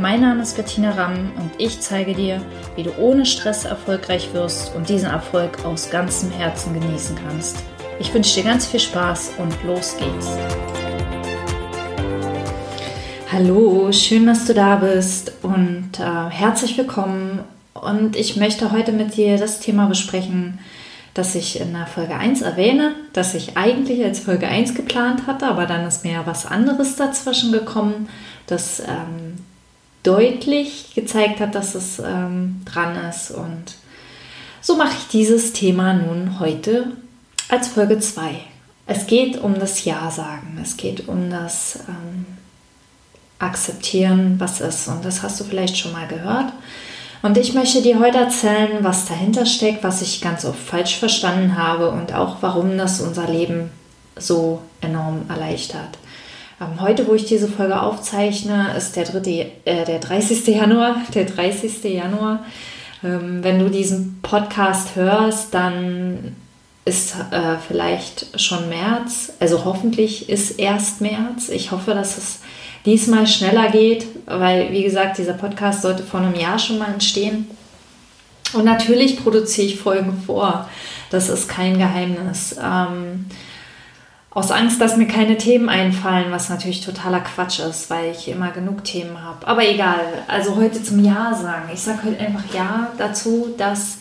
Mein Name ist Bettina Ramm und ich zeige dir, wie du ohne Stress erfolgreich wirst und diesen Erfolg aus ganzem Herzen genießen kannst. Ich wünsche dir ganz viel Spaß und los geht's. Hallo, schön, dass du da bist und äh, herzlich willkommen. Und ich möchte heute mit dir das Thema besprechen, das ich in der Folge 1 erwähne, das ich eigentlich als Folge 1 geplant hatte, aber dann ist mir was anderes dazwischen gekommen, das ähm, deutlich gezeigt hat, dass es ähm, dran ist. Und so mache ich dieses Thema nun heute als Folge 2. Es geht um das Ja sagen. Es geht um das ähm, Akzeptieren, was ist. Und das hast du vielleicht schon mal gehört. Und ich möchte dir heute erzählen, was dahinter steckt, was ich ganz oft falsch verstanden habe und auch warum das unser Leben so enorm erleichtert. Ähm, heute, wo ich diese Folge aufzeichne, ist der, dritte, äh, der 30. Januar. Der 30. Januar. Ähm, wenn du diesen Podcast hörst, dann ist äh, vielleicht schon März. Also hoffentlich ist erst März. Ich hoffe, dass es diesmal schneller geht, weil, wie gesagt, dieser Podcast sollte vor einem Jahr schon mal entstehen. Und natürlich produziere ich Folgen vor. Das ist kein Geheimnis. Ähm, aus Angst, dass mir keine Themen einfallen, was natürlich totaler Quatsch ist, weil ich immer genug Themen habe. Aber egal, also heute zum Ja sagen. Ich sage heute einfach Ja dazu, dass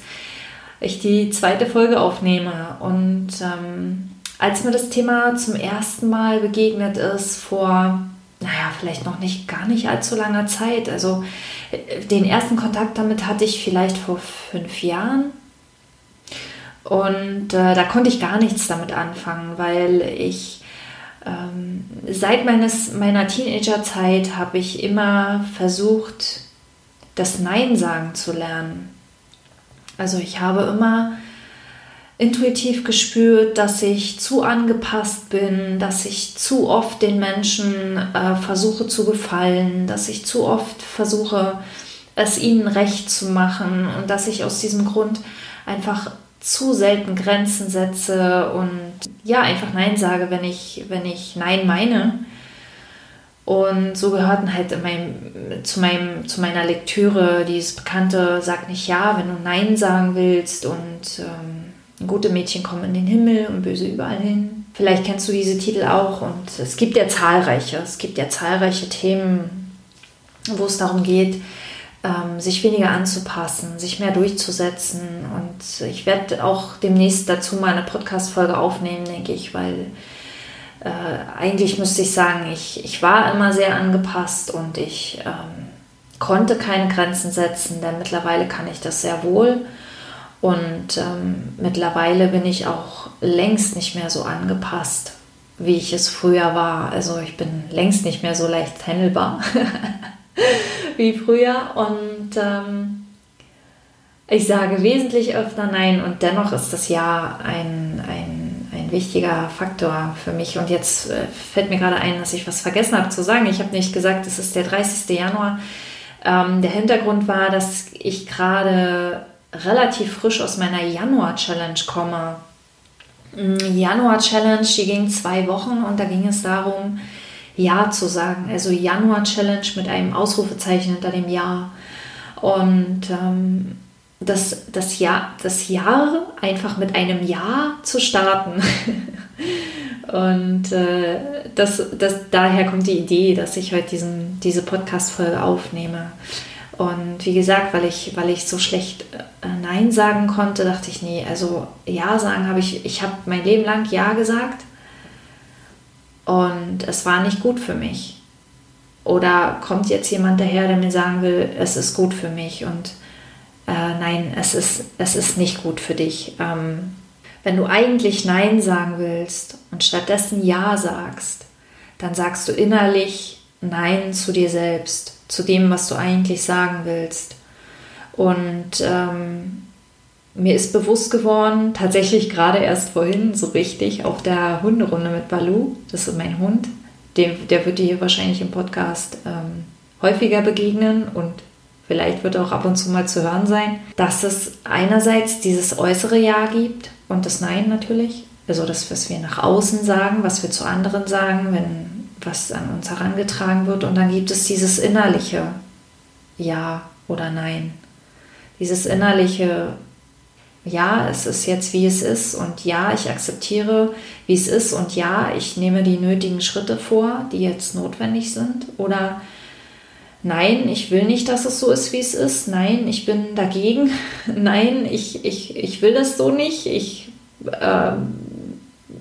ich die zweite Folge aufnehme. Und ähm, als mir das Thema zum ersten Mal begegnet ist, vor, naja, vielleicht noch nicht gar nicht allzu langer Zeit. Also äh, den ersten Kontakt damit hatte ich vielleicht vor fünf Jahren und äh, da konnte ich gar nichts damit anfangen, weil ich ähm, seit meines, meiner Teenagerzeit habe ich immer versucht, das Nein sagen zu lernen. Also ich habe immer intuitiv gespürt, dass ich zu angepasst bin, dass ich zu oft den Menschen äh, versuche zu gefallen, dass ich zu oft versuche, es ihnen recht zu machen und dass ich aus diesem Grund einfach zu selten Grenzen setze und ja, einfach Nein sage, wenn ich, wenn ich Nein meine. Und so gehörten halt meinem, zu, meinem, zu meiner Lektüre dieses bekannte Sag nicht Ja, wenn du Nein sagen willst und ähm, gute Mädchen kommen in den Himmel und böse überall hin. Vielleicht kennst du diese Titel auch und es gibt ja zahlreiche, es gibt ja zahlreiche Themen, wo es darum geht, ähm, sich weniger anzupassen, sich mehr durchzusetzen. Und ich werde auch demnächst dazu mal eine Podcast-Folge aufnehmen, denke ich, weil äh, eigentlich müsste ich sagen, ich, ich war immer sehr angepasst und ich ähm, konnte keine Grenzen setzen, denn mittlerweile kann ich das sehr wohl. Und ähm, mittlerweile bin ich auch längst nicht mehr so angepasst, wie ich es früher war. Also ich bin längst nicht mehr so leicht handelbar. wie früher. Und ähm, ich sage wesentlich öfter Nein und dennoch ist das Ja ein, ein, ein wichtiger Faktor für mich. Und jetzt äh, fällt mir gerade ein, dass ich was vergessen habe zu sagen. Ich habe nicht gesagt, es ist der 30. Januar. Ähm, der Hintergrund war, dass ich gerade relativ frisch aus meiner Januar-Challenge komme. Mm, Januar-Challenge, die ging zwei Wochen und da ging es darum, ja zu sagen. Also Januar-Challenge mit einem Ausrufezeichen hinter dem Jahr. Und ähm, das, das, Jahr, das Jahr einfach mit einem Ja zu starten. Und äh, das, das, daher kommt die Idee, dass ich heute diesen, diese Podcast-Folge aufnehme. Und wie gesagt, weil ich, weil ich so schlecht äh, Nein sagen konnte, dachte ich, nee, also Ja sagen habe ich, ich habe mein Leben lang Ja gesagt und es war nicht gut für mich. Oder kommt jetzt jemand daher, der mir sagen will, es ist gut für mich und äh, nein, es ist, es ist nicht gut für dich. Ähm, wenn du eigentlich Nein sagen willst und stattdessen Ja sagst, dann sagst du innerlich Nein zu dir selbst, zu dem, was du eigentlich sagen willst. Und ähm, mir ist bewusst geworden, tatsächlich gerade erst vorhin, so richtig, auf der Hunderunde mit Balu, das ist mein Hund, der, der wird dir hier wahrscheinlich im Podcast ähm, häufiger begegnen und vielleicht wird er auch ab und zu mal zu hören sein, dass es einerseits dieses äußere Ja gibt und das Nein natürlich, also das, was wir nach außen sagen, was wir zu anderen sagen, wenn was an uns herangetragen wird und dann gibt es dieses innerliche Ja oder Nein. Dieses innerliche ja, es ist jetzt wie es ist. Und ja, ich akzeptiere, wie es ist. Und ja, ich nehme die nötigen Schritte vor, die jetzt notwendig sind. Oder nein, ich will nicht, dass es so ist, wie es ist, nein, ich bin dagegen, nein, ich, ich, ich will das so nicht, ich äh,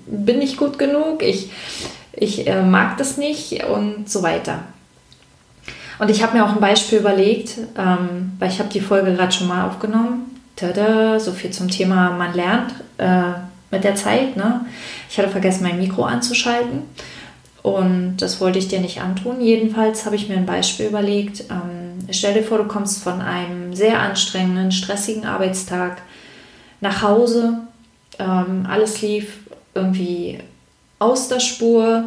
bin nicht gut genug, ich, ich äh, mag das nicht. Und so weiter. Und ich habe mir auch ein Beispiel überlegt, ähm, weil ich habe die Folge gerade schon mal aufgenommen tada, so viel zum Thema, man lernt äh, mit der Zeit. Ne? Ich hatte vergessen, mein Mikro anzuschalten und das wollte ich dir nicht antun. Jedenfalls habe ich mir ein Beispiel überlegt. Ähm, stell dir vor, du kommst von einem sehr anstrengenden, stressigen Arbeitstag nach Hause. Ähm, alles lief irgendwie aus der Spur.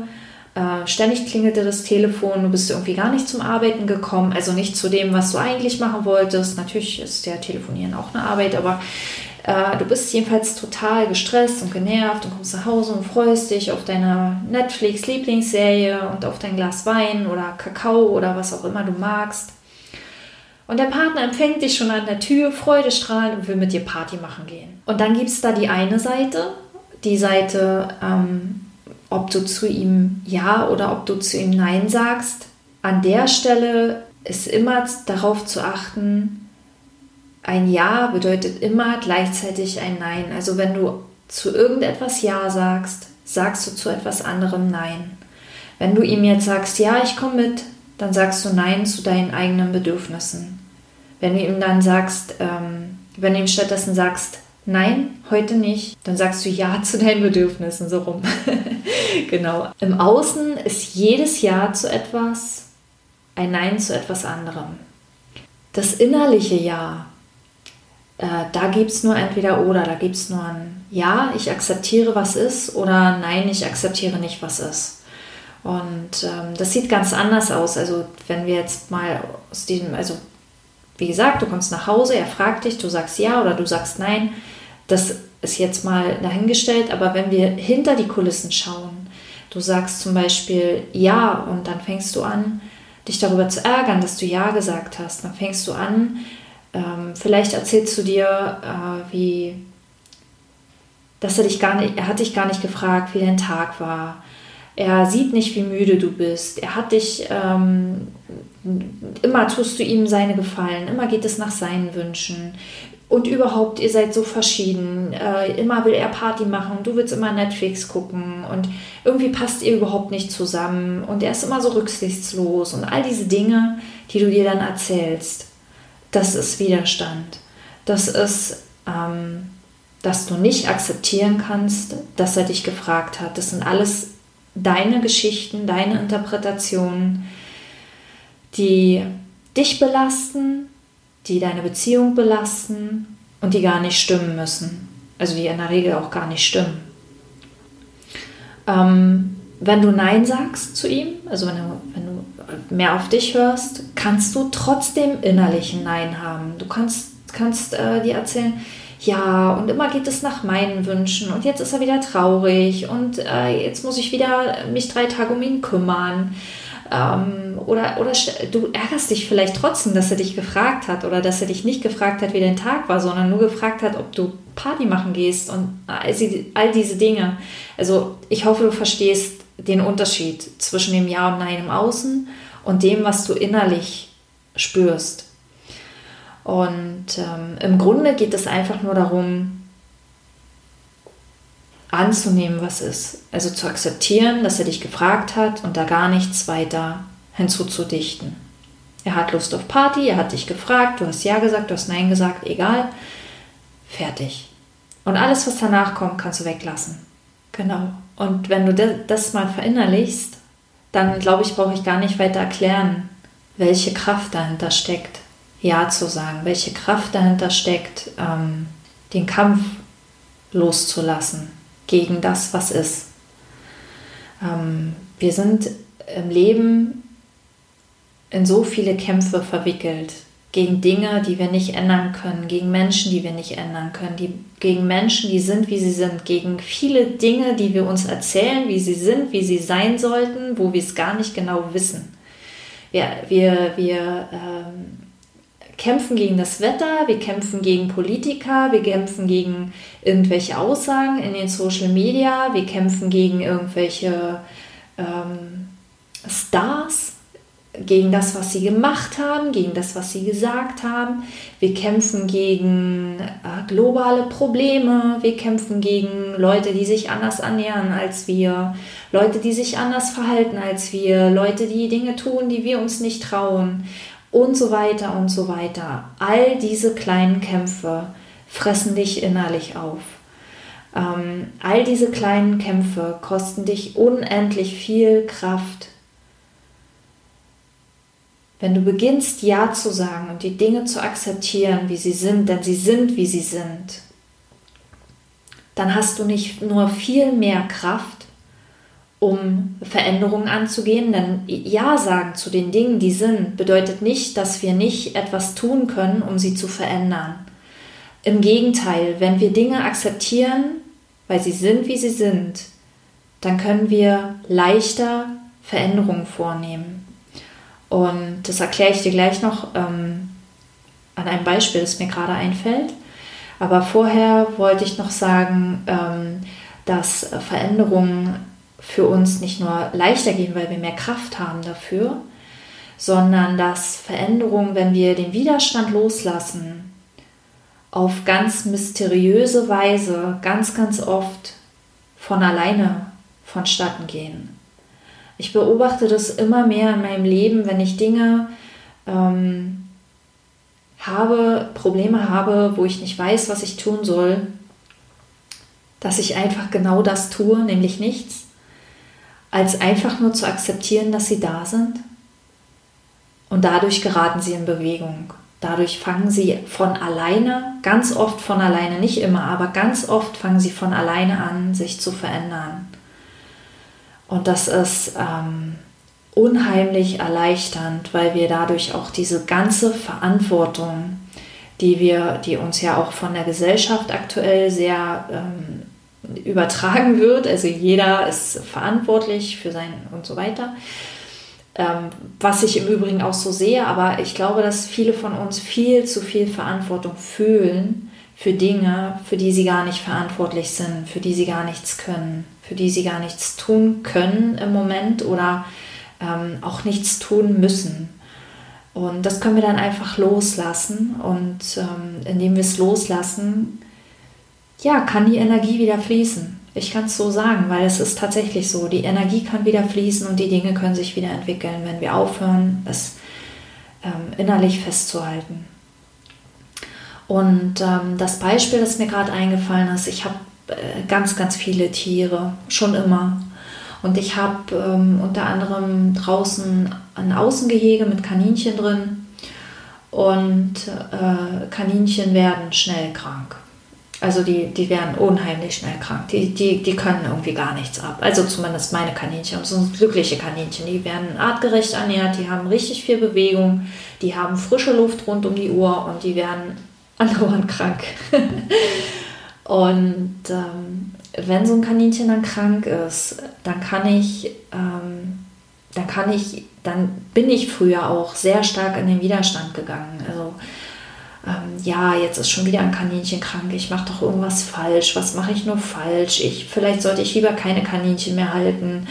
Äh, ständig klingelte das Telefon, du bist irgendwie gar nicht zum Arbeiten gekommen, also nicht zu dem, was du eigentlich machen wolltest. Natürlich ist der Telefonieren auch eine Arbeit, aber äh, du bist jedenfalls total gestresst und genervt und kommst nach Hause und freust dich auf deine Netflix-Lieblingsserie und auf dein Glas Wein oder Kakao oder was auch immer du magst. Und der Partner empfängt dich schon an der Tür, freudestrahlend und will mit dir Party machen gehen. Und dann gibt es da die eine Seite, die Seite, ähm, ob du zu ihm Ja oder ob du zu ihm Nein sagst. An der Stelle ist immer darauf zu achten, ein Ja bedeutet immer gleichzeitig ein Nein. Also wenn du zu irgendetwas Ja sagst, sagst du zu etwas anderem Nein. Wenn du ihm jetzt sagst, ja, ich komme mit, dann sagst du Nein zu deinen eigenen Bedürfnissen. Wenn du ihm dann sagst, ähm, wenn du ihm stattdessen sagst, Nein, heute nicht. Dann sagst du Ja zu deinen Bedürfnissen, so rum. genau. Im Außen ist jedes Ja zu etwas ein Nein zu etwas anderem. Das innerliche Ja, äh, da gibt es nur entweder oder. Da gibt es nur ein Ja, ich akzeptiere, was ist, oder Nein, ich akzeptiere nicht, was ist. Und ähm, das sieht ganz anders aus. Also wenn wir jetzt mal aus diesem, also wie gesagt, du kommst nach Hause, er fragt dich, du sagst ja oder du sagst nein. Das ist jetzt mal dahingestellt, aber wenn wir hinter die Kulissen schauen, du sagst zum Beispiel ja und dann fängst du an, dich darüber zu ärgern, dass du ja gesagt hast, dann fängst du an, ähm, vielleicht erzählst du dir, äh, wie, dass er dich gar nicht, er hat dich gar nicht gefragt, wie dein Tag war. Er sieht nicht, wie müde du bist. Er hat dich ähm, immer tust du ihm seine Gefallen, immer geht es nach seinen Wünschen. Und überhaupt, ihr seid so verschieden. Äh, immer will er Party machen, du willst immer Netflix gucken und irgendwie passt ihr überhaupt nicht zusammen und er ist immer so rücksichtslos und all diese Dinge, die du dir dann erzählst, das ist Widerstand. Das ist, ähm, dass du nicht akzeptieren kannst, dass er dich gefragt hat. Das sind alles deine Geschichten, deine Interpretationen die dich belasten, die deine Beziehung belasten und die gar nicht stimmen müssen. Also die in der Regel auch gar nicht stimmen. Ähm, wenn du Nein sagst zu ihm, also wenn du, wenn du mehr auf dich hörst, kannst du trotzdem innerlich ein Nein haben. Du kannst, kannst äh, dir erzählen, ja, und immer geht es nach meinen Wünschen und jetzt ist er wieder traurig und äh, jetzt muss ich wieder mich drei Tage um ihn kümmern. Ähm, oder, oder du ärgerst dich vielleicht trotzdem, dass er dich gefragt hat oder dass er dich nicht gefragt hat, wie dein Tag war, sondern nur gefragt hat, ob du Party machen gehst und all diese Dinge. Also ich hoffe, du verstehst den Unterschied zwischen dem Ja und Nein im Außen und dem, was du innerlich spürst. Und ähm, im Grunde geht es einfach nur darum, anzunehmen, was ist. Also zu akzeptieren, dass er dich gefragt hat und da gar nichts weiter hinzuzudichten. Er hat Lust auf Party, er hat dich gefragt, du hast Ja gesagt, du hast Nein gesagt, egal. Fertig. Und alles, was danach kommt, kannst du weglassen. Genau. Und wenn du das mal verinnerlichst, dann glaube ich, brauche ich gar nicht weiter erklären, welche Kraft dahinter steckt, Ja zu sagen, welche Kraft dahinter steckt, ähm, den Kampf loszulassen gegen das, was ist. Ähm, wir sind im Leben in so viele Kämpfe verwickelt gegen Dinge, die wir nicht ändern können, gegen Menschen, die wir nicht ändern können, die, gegen Menschen, die sind, wie sie sind, gegen viele Dinge, die wir uns erzählen, wie sie sind, wie sie sein sollten, wo wir es gar nicht genau wissen. Wir, wir, wir ähm, kämpfen gegen das Wetter, wir kämpfen gegen Politiker, wir kämpfen gegen irgendwelche Aussagen in den Social Media, wir kämpfen gegen irgendwelche ähm, Stars, gegen das, was sie gemacht haben, gegen das, was sie gesagt haben. Wir kämpfen gegen äh, globale Probleme, wir kämpfen gegen Leute, die sich anders annähern als wir, Leute, die sich anders verhalten als wir, Leute, die Dinge tun, die wir uns nicht trauen und so weiter und so weiter. All diese kleinen Kämpfe fressen dich innerlich auf. Ähm, all diese kleinen Kämpfe kosten dich unendlich viel Kraft. Wenn du beginnst Ja zu sagen und die Dinge zu akzeptieren, wie sie sind, denn sie sind, wie sie sind, dann hast du nicht nur viel mehr Kraft, um Veränderungen anzugehen. Denn Ja sagen zu den Dingen, die sind, bedeutet nicht, dass wir nicht etwas tun können, um sie zu verändern. Im Gegenteil, wenn wir Dinge akzeptieren, weil sie sind, wie sie sind, dann können wir leichter Veränderungen vornehmen. Und das erkläre ich dir gleich noch ähm, an einem Beispiel, das mir gerade einfällt. Aber vorher wollte ich noch sagen, ähm, dass Veränderungen für uns nicht nur leichter gehen, weil wir mehr Kraft haben dafür, sondern dass Veränderungen, wenn wir den Widerstand loslassen, auf ganz mysteriöse Weise ganz, ganz oft von alleine vonstatten gehen. Ich beobachte das immer mehr in meinem Leben, wenn ich Dinge ähm, habe, Probleme habe, wo ich nicht weiß, was ich tun soll, dass ich einfach genau das tue, nämlich nichts als einfach nur zu akzeptieren, dass sie da sind. Und dadurch geraten sie in Bewegung. Dadurch fangen sie von alleine, ganz oft von alleine, nicht immer, aber ganz oft fangen sie von alleine an, sich zu verändern. Und das ist ähm, unheimlich erleichternd, weil wir dadurch auch diese ganze Verantwortung, die wir, die uns ja auch von der Gesellschaft aktuell sehr ähm, übertragen wird. Also jeder ist verantwortlich für sein und so weiter. Ähm, was ich im Übrigen auch so sehe, aber ich glaube, dass viele von uns viel zu viel Verantwortung fühlen für Dinge, für die sie gar nicht verantwortlich sind, für die sie gar nichts können, für die sie gar nichts tun können im Moment oder ähm, auch nichts tun müssen. Und das können wir dann einfach loslassen. Und ähm, indem wir es loslassen, ja, kann die Energie wieder fließen. Ich kann es so sagen, weil es ist tatsächlich so. Die Energie kann wieder fließen und die Dinge können sich wieder entwickeln, wenn wir aufhören, es ähm, innerlich festzuhalten. Und ähm, das Beispiel, das mir gerade eingefallen ist, ich habe äh, ganz, ganz viele Tiere, schon immer. Und ich habe ähm, unter anderem draußen ein Außengehege mit Kaninchen drin. Und äh, Kaninchen werden schnell krank. Also die, die werden unheimlich schnell krank. Die, die, die können irgendwie gar nichts ab. Also zumindest meine Kaninchen. Das sind glückliche Kaninchen. Die werden artgerecht ernährt, die haben richtig viel Bewegung, die haben frische Luft rund um die Uhr und die werden andauernd krank. und ähm, wenn so ein Kaninchen dann krank ist, dann kann ich, ähm, dann kann ich, dann bin ich früher auch sehr stark in den Widerstand gegangen. Also ähm, ja, jetzt ist schon wieder ein Kaninchen krank, ich mache doch irgendwas falsch, was mache ich nur falsch? Ich, vielleicht sollte ich lieber keine Kaninchen mehr halten,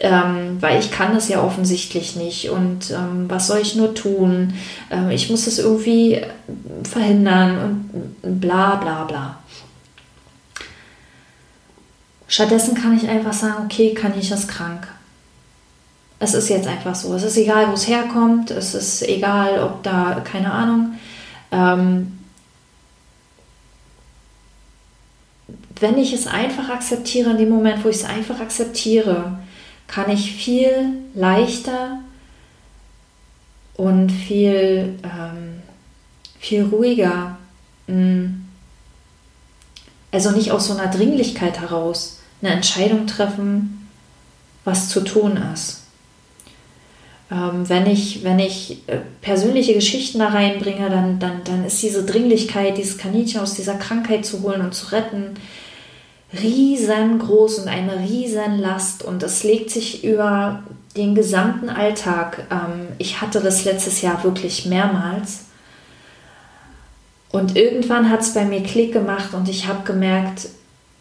ähm, weil ich kann das ja offensichtlich nicht und ähm, was soll ich nur tun? Ähm, ich muss das irgendwie verhindern und bla bla bla. Stattdessen kann ich einfach sagen, okay, Kaninchen ist krank. Es ist jetzt einfach so. Es ist egal, wo es herkommt. Es ist egal, ob da, keine Ahnung, ähm, wenn ich es einfach akzeptiere, in dem Moment, wo ich es einfach akzeptiere, kann ich viel leichter und viel, ähm, viel ruhiger mh, hm, Also nicht aus so einer Dringlichkeit heraus eine Entscheidung treffen, was zu tun ist. Ähm, wenn ich, wenn ich äh, persönliche Geschichten da reinbringe, dann, dann, dann ist diese Dringlichkeit, dieses Kaninchen aus dieser Krankheit zu holen und zu retten, riesengroß und eine riesen Last und es legt sich über den gesamten Alltag. Ähm, ich hatte das letztes Jahr wirklich mehrmals. Und irgendwann hat es bei mir Klick gemacht und ich habe gemerkt,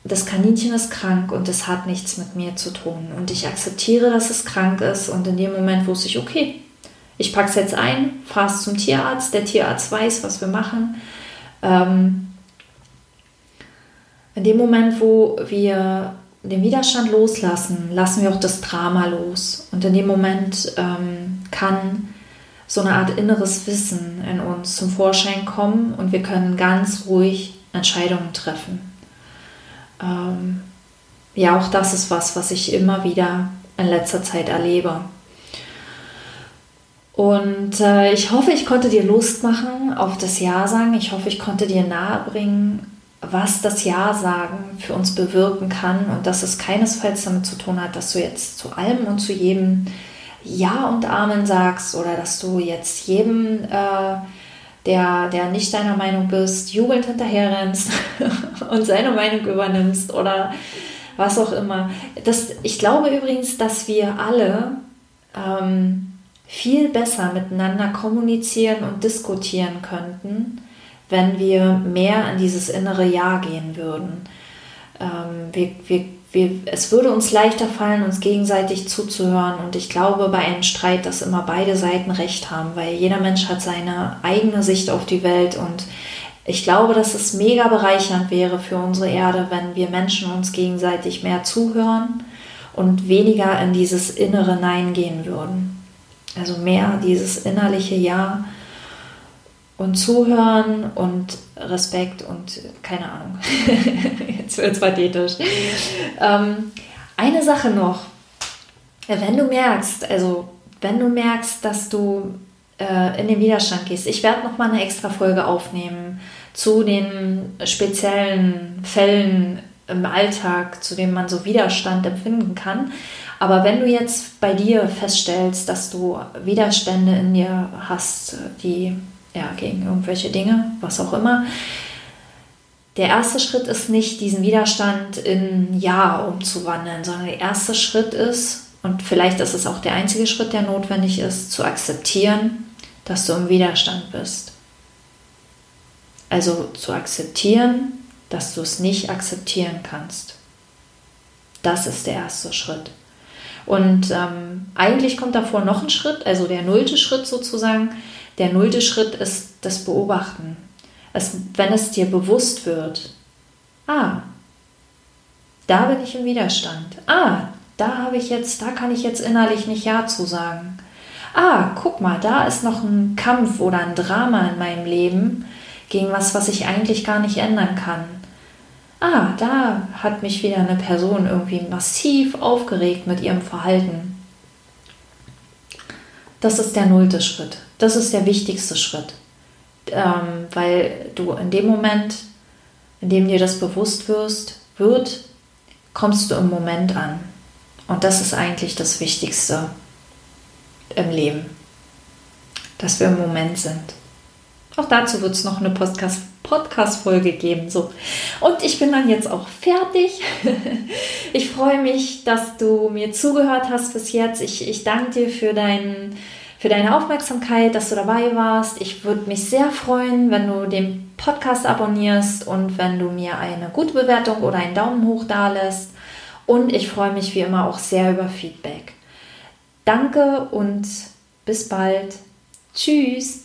das Kaninchen ist krank und es hat nichts mit mir zu tun. Und ich akzeptiere, dass es krank ist. Und in dem Moment wusste ich, okay, ich packe es jetzt ein, fahre es zum Tierarzt. Der Tierarzt weiß, was wir machen. Ähm, in dem Moment, wo wir den Widerstand loslassen, lassen wir auch das Drama los. Und in dem Moment ähm, kann so eine Art inneres Wissen in uns zum Vorschein kommen und wir können ganz ruhig Entscheidungen treffen. Ähm, ja, auch das ist was, was ich immer wieder in letzter Zeit erlebe. Und äh, ich hoffe, ich konnte dir Lust machen auf das Ja sagen. Ich hoffe, ich konnte dir nahebringen, was das Ja sagen für uns bewirken kann und dass es keinesfalls damit zu tun hat, dass du jetzt zu allem und zu jedem Ja und Amen sagst oder dass du jetzt jedem, äh, der, der nicht deiner Meinung bist, jubelnd hinterherrennst und seine Meinung übernimmst oder was auch immer. Das, ich glaube übrigens, dass wir alle ähm, viel besser miteinander kommunizieren und diskutieren könnten, wenn wir mehr in dieses innere Ja gehen würden. Ähm, wir, wir, wir, es würde uns leichter fallen, uns gegenseitig zuzuhören. Und ich glaube bei einem Streit, dass immer beide Seiten recht haben, weil jeder Mensch hat seine eigene Sicht auf die Welt. Und ich glaube, dass es mega bereichernd wäre für unsere Erde, wenn wir Menschen uns gegenseitig mehr zuhören und weniger in dieses innere Nein gehen würden. Also mehr dieses innerliche Ja und Zuhören und Respekt und keine Ahnung. Jetzt wird es pathetisch. Ähm, eine Sache noch. Wenn du merkst, also wenn du merkst, dass du äh, in den Widerstand gehst, ich werde noch mal eine extra Folge aufnehmen zu den speziellen Fällen im Alltag, zu denen man so Widerstand empfinden kann. Aber wenn du jetzt bei dir feststellst, dass du Widerstände in dir hast, die ja, gegen irgendwelche Dinge, was auch immer. Der erste Schritt ist nicht, diesen Widerstand in Ja umzuwandeln, sondern der erste Schritt ist, und vielleicht ist es auch der einzige Schritt, der notwendig ist, zu akzeptieren, dass du im Widerstand bist. Also zu akzeptieren, dass du es nicht akzeptieren kannst. Das ist der erste Schritt. Und ähm, eigentlich kommt davor noch ein Schritt, also der nullte Schritt sozusagen, der nullte Schritt ist das Beobachten. Es, wenn es dir bewusst wird, ah, da bin ich im Widerstand. Ah, da habe ich jetzt, da kann ich jetzt innerlich nicht Ja zu sagen. Ah, guck mal, da ist noch ein Kampf oder ein Drama in meinem Leben gegen was, was ich eigentlich gar nicht ändern kann. Ah, da hat mich wieder eine Person irgendwie massiv aufgeregt mit ihrem Verhalten. Das ist der nullte Schritt. Das ist der wichtigste Schritt, ähm, weil du in dem Moment, in dem dir das bewusst wirst, wird, kommst du im Moment an. Und das ist eigentlich das Wichtigste im Leben, dass wir im Moment sind. Auch dazu wird es noch eine Podcast Podcast-Folge geben. So. Und ich bin dann jetzt auch fertig. Ich freue mich, dass du mir zugehört hast bis jetzt. Ich, ich danke dir für deinen für deine Aufmerksamkeit, dass du dabei warst. Ich würde mich sehr freuen, wenn du den Podcast abonnierst und wenn du mir eine gute Bewertung oder einen Daumen hoch da lässt. Und ich freue mich wie immer auch sehr über Feedback. Danke und bis bald. Tschüss.